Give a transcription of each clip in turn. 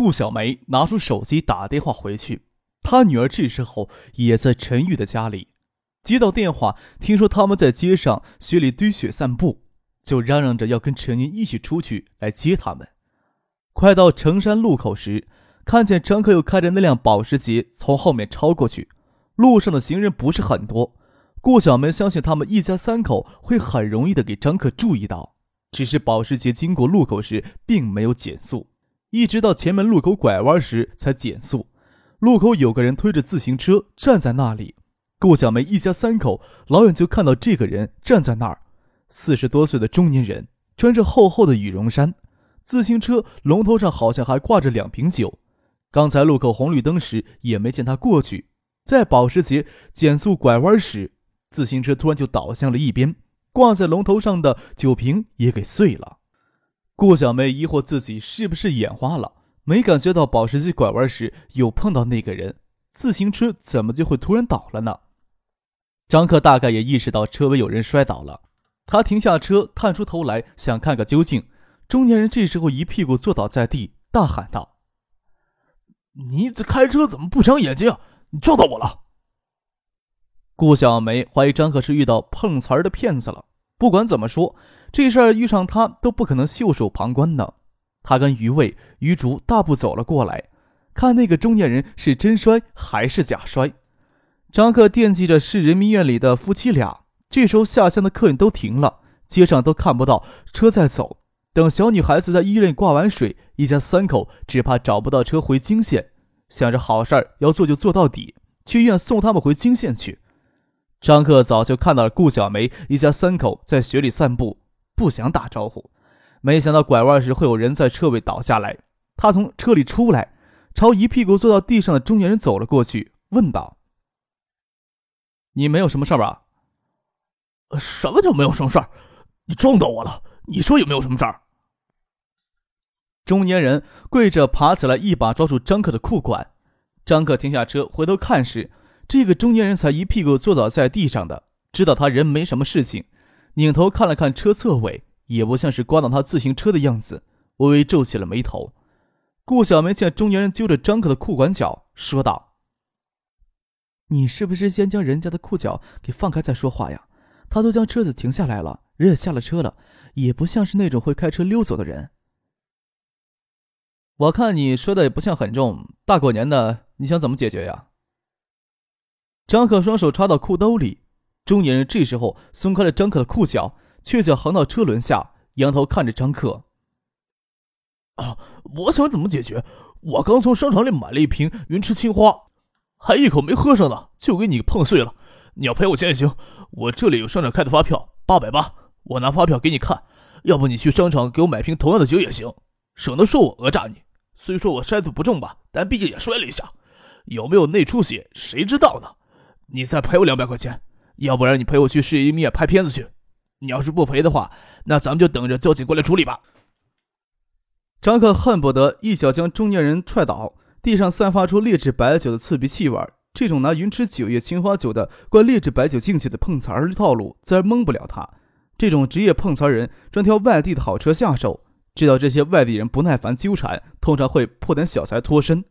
顾小梅拿出手机打电话回去，她女儿这时候也在陈玉的家里。接到电话，听说他们在街上雪里堆雪散步，就嚷嚷着要跟陈宁一起出去来接他们。快到城山路口时，看见张克又开着那辆保时捷从后面超过去。路上的行人不是很多，顾小梅相信他们一家三口会很容易的给张克注意到。只是保时捷经过路口时，并没有减速。一直到前面路口拐弯时才减速，路口有个人推着自行车站在那里。顾小梅一家三口老远就看到这个人站在那儿，四十多岁的中年人，穿着厚厚的羽绒衫，自行车龙头上好像还挂着两瓶酒。刚才路口红绿灯时也没见他过去，在保时捷减速拐弯时，自行车突然就倒向了一边，挂在龙头上的酒瓶也给碎了。顾小梅疑惑自己是不是眼花了，没感觉到保时捷拐弯时有碰到那个人，自行车怎么就会突然倒了呢？张克大概也意识到车尾有人摔倒了，他停下车，探出头来想看个究竟。中年人这时候一屁股坐倒在地，大喊道：“你这开车怎么不长眼睛？你撞到我了！”顾小梅怀疑张克是遇到碰瓷儿的骗子了。不管怎么说。这事儿遇上他都不可能袖手旁观的。他跟于卫、于竹大步走了过来，看那个中年人是真摔还是假摔。张克惦记着市人民医院里的夫妻俩，这时候下乡的客人都停了，街上都看不到车在走。等小女孩子在医院挂完水，一家三口只怕找不到车回泾县。想着好事儿要做就做到底，去医院送他们回泾县去。张克早就看到了顾小梅一家三口在雪里散步。不想打招呼，没想到拐弯时会有人在车尾倒下来。他从车里出来，朝一屁股坐到地上的中年人走了过去，问道：“你没有什么事吧？”“什么叫没有什么事儿？你撞到我了，你说有没有什么事儿？”中年人跪着爬起来，一把抓住张克的裤管。张克停下车，回头看时，这个中年人才一屁股坐倒在地上的，知道他人没什么事情。拧头看了看车侧尾，也不像是刮到他自行车的样子，微微皱起了眉头。顾小梅见中年人揪着张可的裤管脚，说道：“你是不是先将人家的裤脚给放开再说话呀？他都将车子停下来了，人也下了车了，也不像是那种会开车溜走的人。我看你说的也不像很重，大过年的，你想怎么解决呀？”张可双手插到裤兜里。中年人这时候松开了张克的裤脚，却脚横到车轮下，仰头看着张克。啊，我想怎么解决？我刚从商场里买了一瓶云池青花，还一口没喝上呢，就给你碰碎了。你要赔我钱也行，我这里有商场开的发票，八百八，我拿发票给你看。要不你去商场给我买瓶同样的酒也行，省得说我讹诈你。虽说我摔得不重吧，但毕竟也摔了一下，有没有内出血谁知道呢？你再赔我两百块钱。要不然你陪我去市医院拍片子去，你要是不陪的话，那咱们就等着交警过来处理吧。张克恨不得一脚将中年人踹倒，地上散发出劣质白酒的刺鼻气味。这种拿云池酒业青花酒的灌劣质白酒进去的碰瓷儿套路，自然蒙不了他。这种职业碰瓷人专挑外地的好车下手，知道这些外地人不耐烦纠缠，通常会破点小财脱身。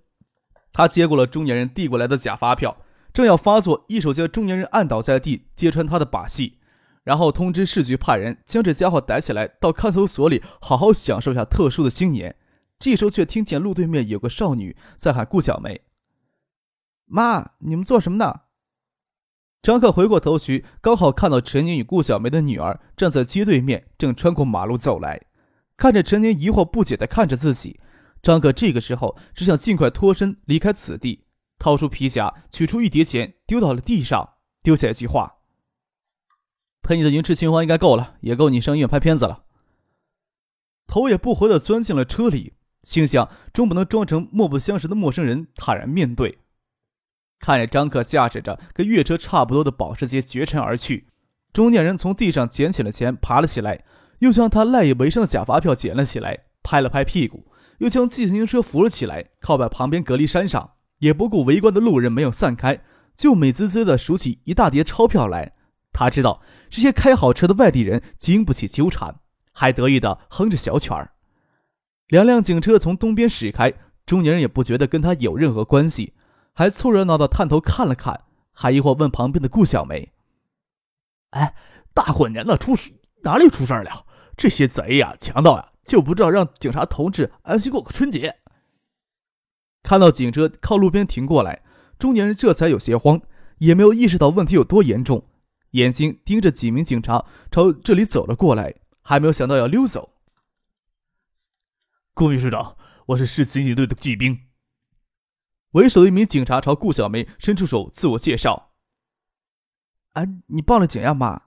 他接过了中年人递过来的假发票。正要发作，一手将中年人按倒在地，揭穿他的把戏，然后通知市局派人将这家伙逮起来，到看守所里好好享受一下特殊的新年。这时候却听见路对面有个少女在喊顾小梅：“妈，你们做什么呢？”张克回过头去，刚好看到陈宁与顾小梅的女儿站在街对面，正穿过马路走来，看着陈宁疑惑不解地看着自己，张克这个时候只想尽快脱身离开此地。掏出皮夹，取出一叠钱，丢到了地上，丢下一句话：“赔你的云池青花应该够了，也够你上医院拍片子了。”头也不回的钻进了车里。心想终不能装成莫不相识的陌生人，坦然面对。看着张克驾驶着跟越车差不多的保时捷绝尘而去，中年人从地上捡起了钱，爬了起来，又将他赖以为生的假发票捡了起来，拍了拍屁股，又将自行车扶了起来，靠在旁边隔离山上，也不顾围观的路人没有散开，就美滋滋地数起一大叠钞票来。他知道这些开好车的外地人经不起纠缠，还得意地哼着小曲儿。两辆警车从东边驶开，中年人也不觉得跟他有任何关系。还凑热闹的探头看了看，还疑惑问旁边的顾小梅：“哎，大过年的出事哪里出事了？这些贼呀、强盗呀，就不知道让警察同志安心过个春节。”看到警车靠路边停过来，中年人这才有些慌，也没有意识到问题有多严重，眼睛盯着几名警察朝这里走了过来，还没有想到要溜走。顾秘书长，我是市刑警队的纪兵。为首的一名警察朝顾小梅伸出手，自我介绍：“哎，你报了警呀，妈？”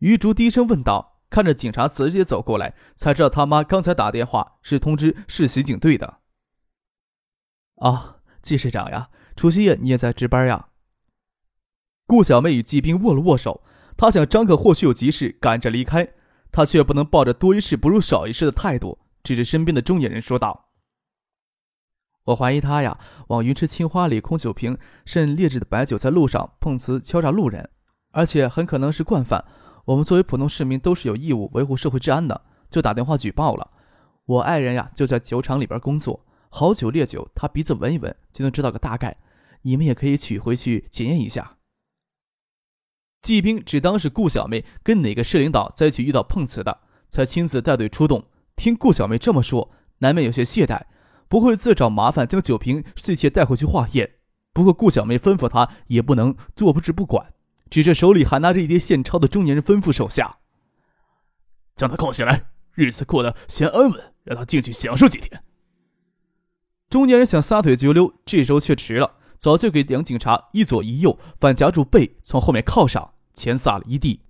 于竹低声问道，看着警察直接走过来，才知道他妈刚才打电话是通知市刑警队的。啊，季市长呀，除夕夜你也在值班呀？顾小妹与季兵握了握手，他想张可或许有急事赶着离开，他却不能抱着多一事不如少一事的态度，指着身边的中年人说道。我怀疑他呀，往云池青花里空酒瓶，甚劣质的白酒，在路上碰瓷敲诈路人，而且很可能是惯犯。我们作为普通市民，都是有义务维护社会治安的，就打电话举报了。我爱人呀，就在酒厂里边工作，好酒烈酒，他鼻子闻一闻就能知道个大概。你们也可以取回去检验一下。季兵只当是顾小梅跟哪个市领导在一起遇到碰瓷的，才亲自带队出动。听顾小梅这么说，难免有些懈怠。不会自找麻烦，将酒瓶碎屑带回去化验。不过顾小梅吩咐他，也不能坐不知不管，指着手里还拿着一叠现钞的中年人吩咐手下：“将他铐起来，日子过得先安稳，让他进去享受几天。”中年人想撒腿就溜，这时候却迟了，早就给两警察一左一右反夹住背，从后面铐上，钱撒了一地。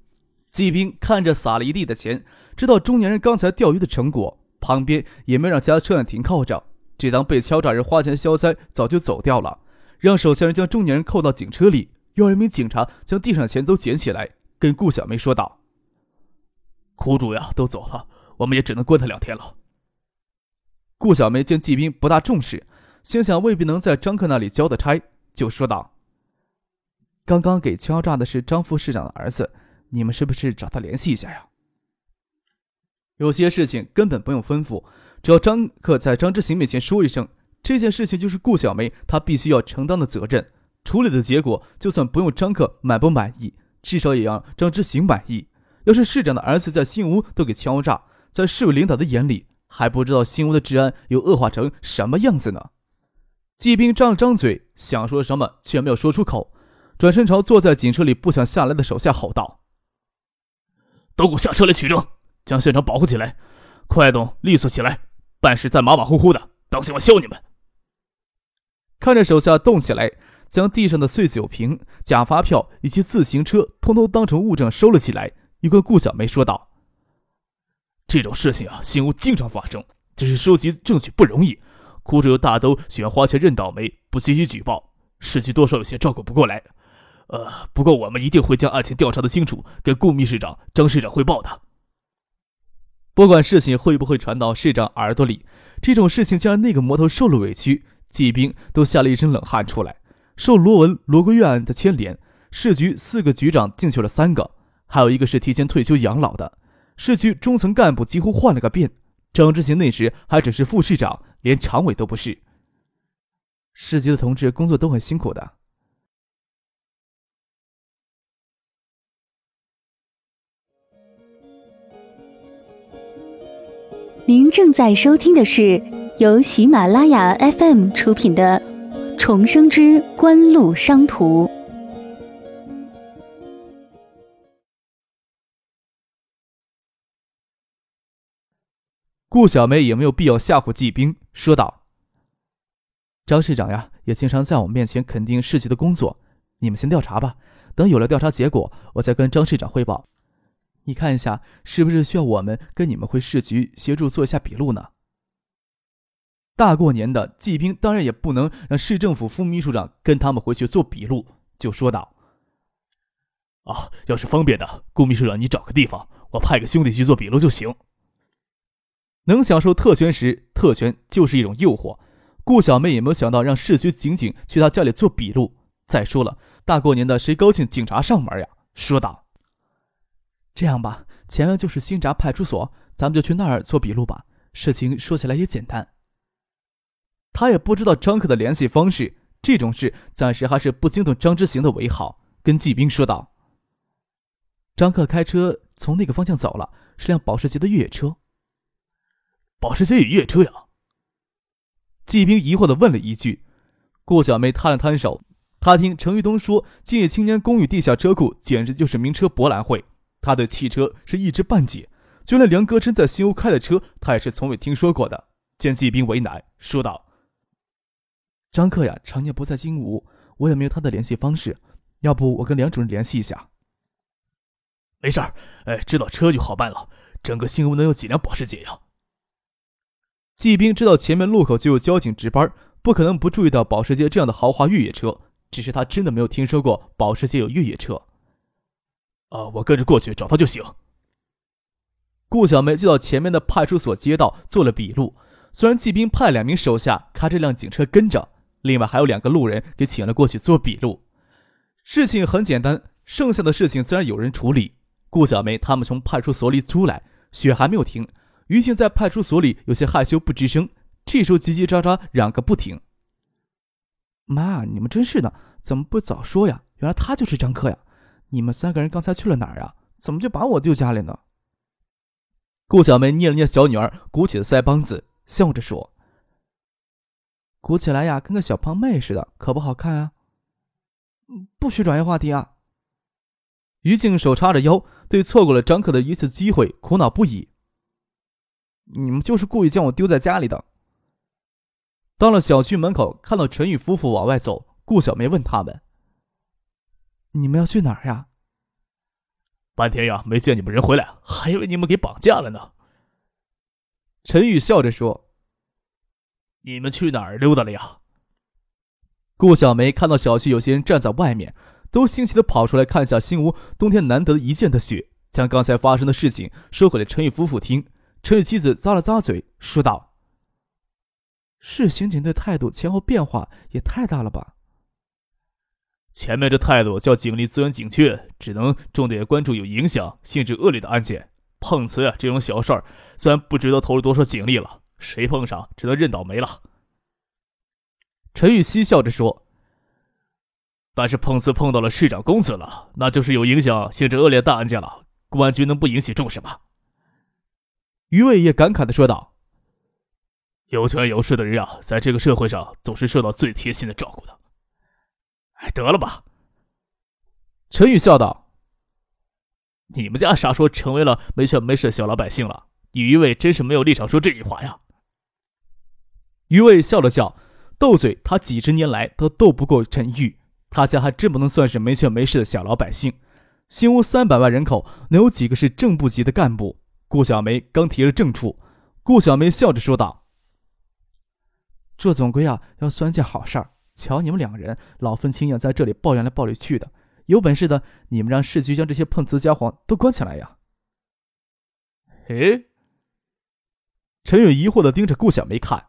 季兵看着撒了一地的钱，知道中年人刚才钓鱼的成果，旁边也没让家车辆停靠着。这当被敲诈人花钱消灾，早就走掉了。让手下人将中年人扣到警车里，又让一名警察将地上的钱都捡起来，跟顾小梅说道：“苦主呀，都走了，我们也只能关他两天了。”顾小梅见季兵不大重视，心想未必能在张克那里交的差，就说道：“刚刚给敲诈的是张副市长的儿子，你们是不是找他联系一下呀？有些事情根本不用吩咐。”只要张克在张之行面前说一声，这件事情就是顾小梅她必须要承担的责任。处理的结果，就算不用张克满不满意，至少也让张之行满意。要是市长的儿子在新屋都给敲诈，在市委领导的眼里，还不知道新屋的治安又恶化成什么样子呢？季兵张了张嘴，想说什么却没有说出口，转身朝坐在警车里不想下来的手下吼道：“都给我下车来取证，将现场保护起来，快动利索起来！”办事再马马虎虎的，当心我削你们！看着手下动起来，将地上的碎酒瓶、假发票以及自行车通通当成物证收了起来，一个顾小梅说道：“这种事情啊，新屋经常发生，只是收集证据不容易。苦主又大都喜欢花钱认倒霉，不积极举报，市局多少有些照顾不过来。呃，不过我们一定会将案情调查的清楚，跟顾秘书长、张市长汇报的。”不管事情会不会传到市长耳朵里，这种事情竟然那个魔头受了委屈，季兵都吓了一身冷汗出来。受罗文、罗桂院案的牵连，市局四个局长进去了三个，还有一个是提前退休养老的。市区中层干部几乎换了个遍。张之行那时还只是副市长，连常委都不是。市局的同志工作都很辛苦的。您正在收听的是由喜马拉雅 FM 出品的《重生之官路商途》。顾小梅也没有必要吓唬季兵，说道：“张市长呀，也经常在我们面前肯定市局的工作。你们先调查吧，等有了调查结果，我再跟张市长汇报。”你看一下，是不是需要我们跟你们回市局协助做一下笔录呢？大过年的，季兵当然也不能让市政府副秘书长跟他们回去做笔录，就说道：“啊，要是方便的，顾秘书长你找个地方，我派个兄弟去做笔录就行。”能享受特权时，特权就是一种诱惑。顾小妹也没有想到让市区警警去她家里做笔录。再说了，大过年的，谁高兴警察上门呀？说道：“这样吧，前面就是新闸派出所，咱们就去那儿做笔录吧。事情说起来也简单。”他也不知道张克的联系方式，这种事暂时还是不惊动张之行的为好。跟季兵说道：“张克开车从那个方向走了，是辆保时捷的越野车。保时捷与越野车呀？”季兵疑惑的问了一句。顾小梅摊了摊手，她听程玉东说，今夜青年公寓地下车库简直就是名车博览会。他对汽车是一知半解，就连梁哥真在新屋开的车，他也是从未听说过的。见季兵为难，说道。张克呀，常年不在金屋，我也没有他的联系方式。要不我跟梁主任联系一下？没事儿，哎，知道车就好办了。整个新屋能有几辆保时捷呀？季兵知道前面路口就有交警值班，不可能不注意到保时捷这样的豪华越野车。只是他真的没有听说过保时捷有越野车。啊，我跟着过去找他就行。顾小梅就到前面的派出所街道做了笔录。虽然季兵派两名手下开这辆警车跟着。另外还有两个路人给请了过去做笔录，事情很简单，剩下的事情自然有人处理。顾小梅他们从派出所里出来，雪还没有停，于静在派出所里有些害羞不吱声，这时候叽叽喳喳嚷个不停。妈，你们真是的，怎么不早说呀？原来他就是张克呀！你们三个人刚才去了哪儿呀？怎么就把我丢家里呢？顾小梅捏了捏小女儿鼓起的腮帮子，笑着说。鼓起来呀，跟个小胖妹似的，可不好看啊！不许转移话题啊！于静手叉着腰，对错过了张克的一次机会苦恼不已。你们就是故意将我丢在家里的。到了小区门口，看到陈宇夫妇往外走，顾小梅问他们：“你们要去哪儿呀？”半天呀，没见你们人回来，还以为你们给绑架了呢。陈宇笑着说。你们去哪儿溜达了呀？顾小梅看到小区有些人站在外面，都兴起的跑出来看下新屋冬天难得一见的雪，将刚才发生的事情说给了陈宇夫妇听。陈宇妻子咂了咂嘴，说道：“市刑警队态度前后变化也太大了吧？前面这态度叫警力资源紧缺，只能重点关注有影响、性质恶劣的案件。碰瓷啊这种小事儿，虽然不值得投入多少警力了。”谁碰上，只能认倒霉了。陈宇嬉笑着说：“但是碰瓷碰到了市长公子了，那就是有影响、性质恶劣大案件了。公安局能不引起重视吗？”于伟也感慨的说道：“有权有势的人啊，在这个社会上总是受到最贴心的照顾的。”哎，得了吧。陈宇笑道：“你们家啥时候成为了没权没势的小老百姓了？”你于伟真是没有立场说这句话呀！于伟笑了笑，斗嘴他几十年来都斗不过陈玉，他家还真不能算是没权没势的小老百姓。新屋三百万人口，能有几个是正部级的干部？顾小梅刚提了正处，顾小梅笑着说道：“这总归啊要算件好事儿。瞧你们两个人老分青眼，在这里抱怨来抱怨去的，有本事的你们让市局将这些碰瓷家伙都关起来呀！”诶。陈宇疑惑的盯着顾小梅看。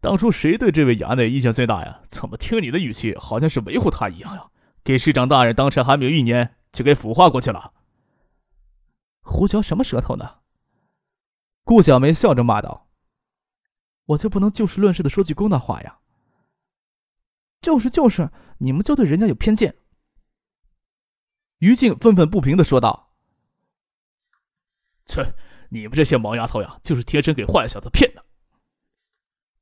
当初谁对这位衙内意见最大呀？怎么听你的语气，好像是维护他一样呀？给市长大人当差还没有一年，就给腐化过去了？胡嚼什么舌头呢？顾小梅笑着骂道：“我就不能就事论事的说句公道话呀？”就是就是，你们就对人家有偏见。于静愤愤不平的说道：“切！”你们这些毛丫头呀，就是天生给坏小子骗的。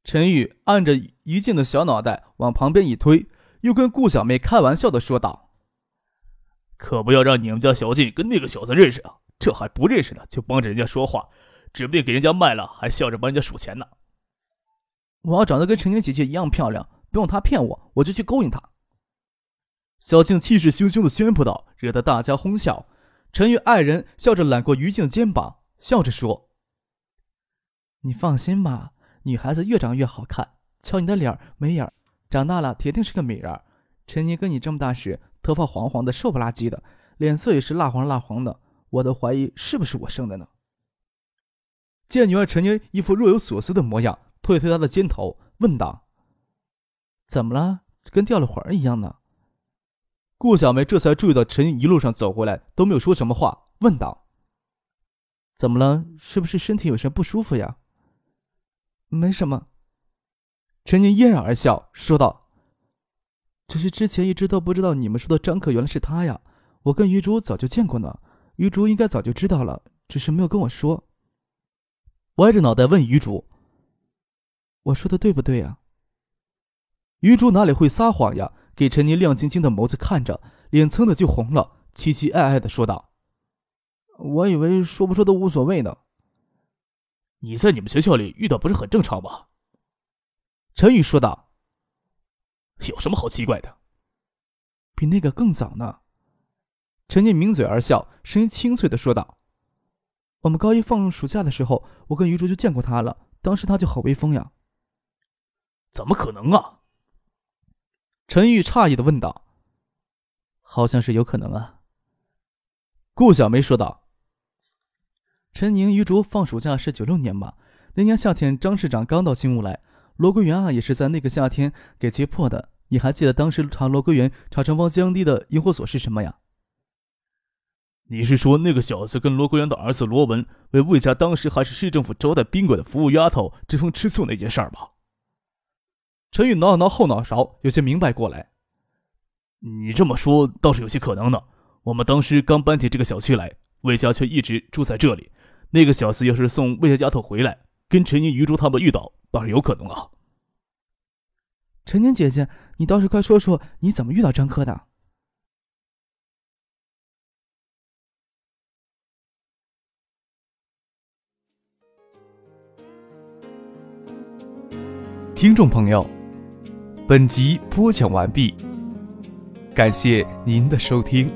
陈宇按着于静的小脑袋往旁边一推，又跟顾小梅开玩笑的说道：“可不要让你们家小静跟那个小子认识啊！这还不认识呢，就帮着人家说话，指不定给人家卖了，还笑着帮人家数钱呢。我要长得跟陈英姐姐一样漂亮，不用她骗我，我就去勾引她。”小静气势汹汹的宣布道，惹得大家哄笑。陈宇爱人笑着揽过于静的肩膀。笑着说：“你放心吧，女孩子越长越好看。瞧你的脸眉眼，长大了铁定是个美人。陈宁跟你这么大时，头发黄黄的，瘦不拉几的，脸色也是蜡黄蜡黄的，我都怀疑是不是我生的呢。见女儿陈妮一副若有所思的模样，推推她的肩头，问道：“怎么了？跟掉了魂儿一样呢？”顾小梅这才注意到陈妮一路上走过来都没有说什么话，问道：“怎么了？是不是身体有些不舒服呀？”“没什么。”陈宁嫣然而笑，说道：“只是之前一直都不知道你们说的张克原来是他呀。我跟余珠早就见过呢，余竹应该早就知道了，只是没有跟我说。”歪着脑袋问余竹：“我说的对不对呀？”余竹哪里会撒谎呀？给陈宁亮晶晶的眸子看着，脸蹭的就红了，期期艾艾的说道：“我以为说不说都无所谓呢。你在你们学校里遇到不是很正常吗？”陈宇说道：“有什么好奇怪的？比那个更早呢。”陈念抿嘴而笑，声音清脆的说道：“我们高一放暑假的时候，我跟余竹就见过他了。当时他就好威风呀。”“怎么可能啊？”陈玉诧异的问道。“好像是有可能啊。”顾小梅说道。“陈宁、于竹放暑假是九六年吧？那年夏天，张市长刚到新屋来。”罗桂元啊，也是在那个夏天给揭破的。你还记得当时查罗桂元查成方江堤的引火索是什么呀？你是说那个小子跟罗国元的儿子罗文为魏家当时还是市政府招待宾馆的服务丫头争风吃醋那件事儿吧？陈宇挠了挠后脑勺，有些明白过来。你这么说倒是有些可能呢。我们当时刚搬进这个小区来，魏家却一直住在这里。那个小子要是送魏家丫头回来，跟陈宁、余竹他们遇到。倒是有可能啊，陈宁姐姐，你倒是快说说你怎么遇到张科的？听众朋友，本集播讲完毕，感谢您的收听。